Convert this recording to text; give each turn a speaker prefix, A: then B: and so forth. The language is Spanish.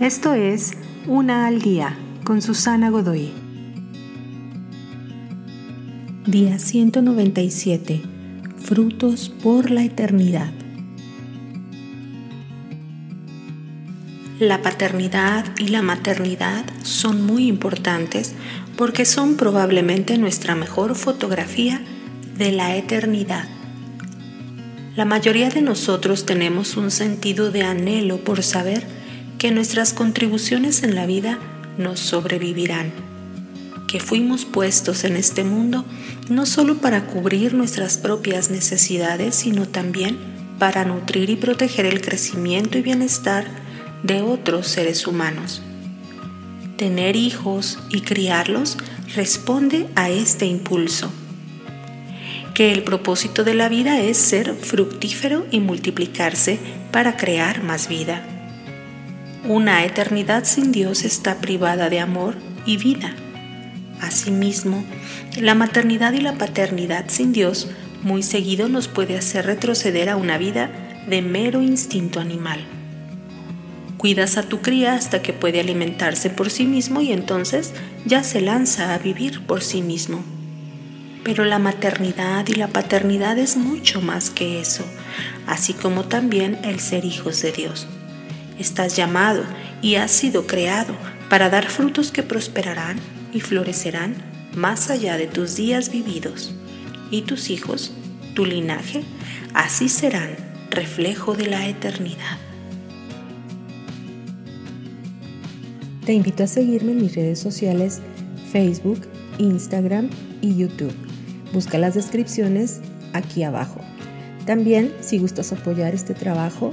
A: Esto es Una al Día con Susana Godoy. Día 197. Frutos por la eternidad. La paternidad y la maternidad son muy importantes porque son probablemente nuestra mejor fotografía de la eternidad. La mayoría de nosotros tenemos un sentido de anhelo por saber que nuestras contribuciones en la vida nos sobrevivirán, que fuimos puestos en este mundo no solo para cubrir nuestras propias necesidades, sino también para nutrir y proteger el crecimiento y bienestar de otros seres humanos. Tener hijos y criarlos responde a este impulso, que el propósito de la vida es ser fructífero y multiplicarse para crear más vida. Una eternidad sin Dios está privada de amor y vida. Asimismo, la maternidad y la paternidad sin Dios muy seguido nos puede hacer retroceder a una vida de mero instinto animal. Cuidas a tu cría hasta que puede alimentarse por sí mismo y entonces ya se lanza a vivir por sí mismo. Pero la maternidad y la paternidad es mucho más que eso, así como también el ser hijos de Dios. Estás llamado y has sido creado para dar frutos que prosperarán y florecerán más allá de tus días vividos. Y tus hijos, tu linaje, así serán reflejo de la eternidad. Te invito a seguirme en mis redes sociales Facebook, Instagram y YouTube. Busca las descripciones aquí abajo. También, si gustas apoyar este trabajo,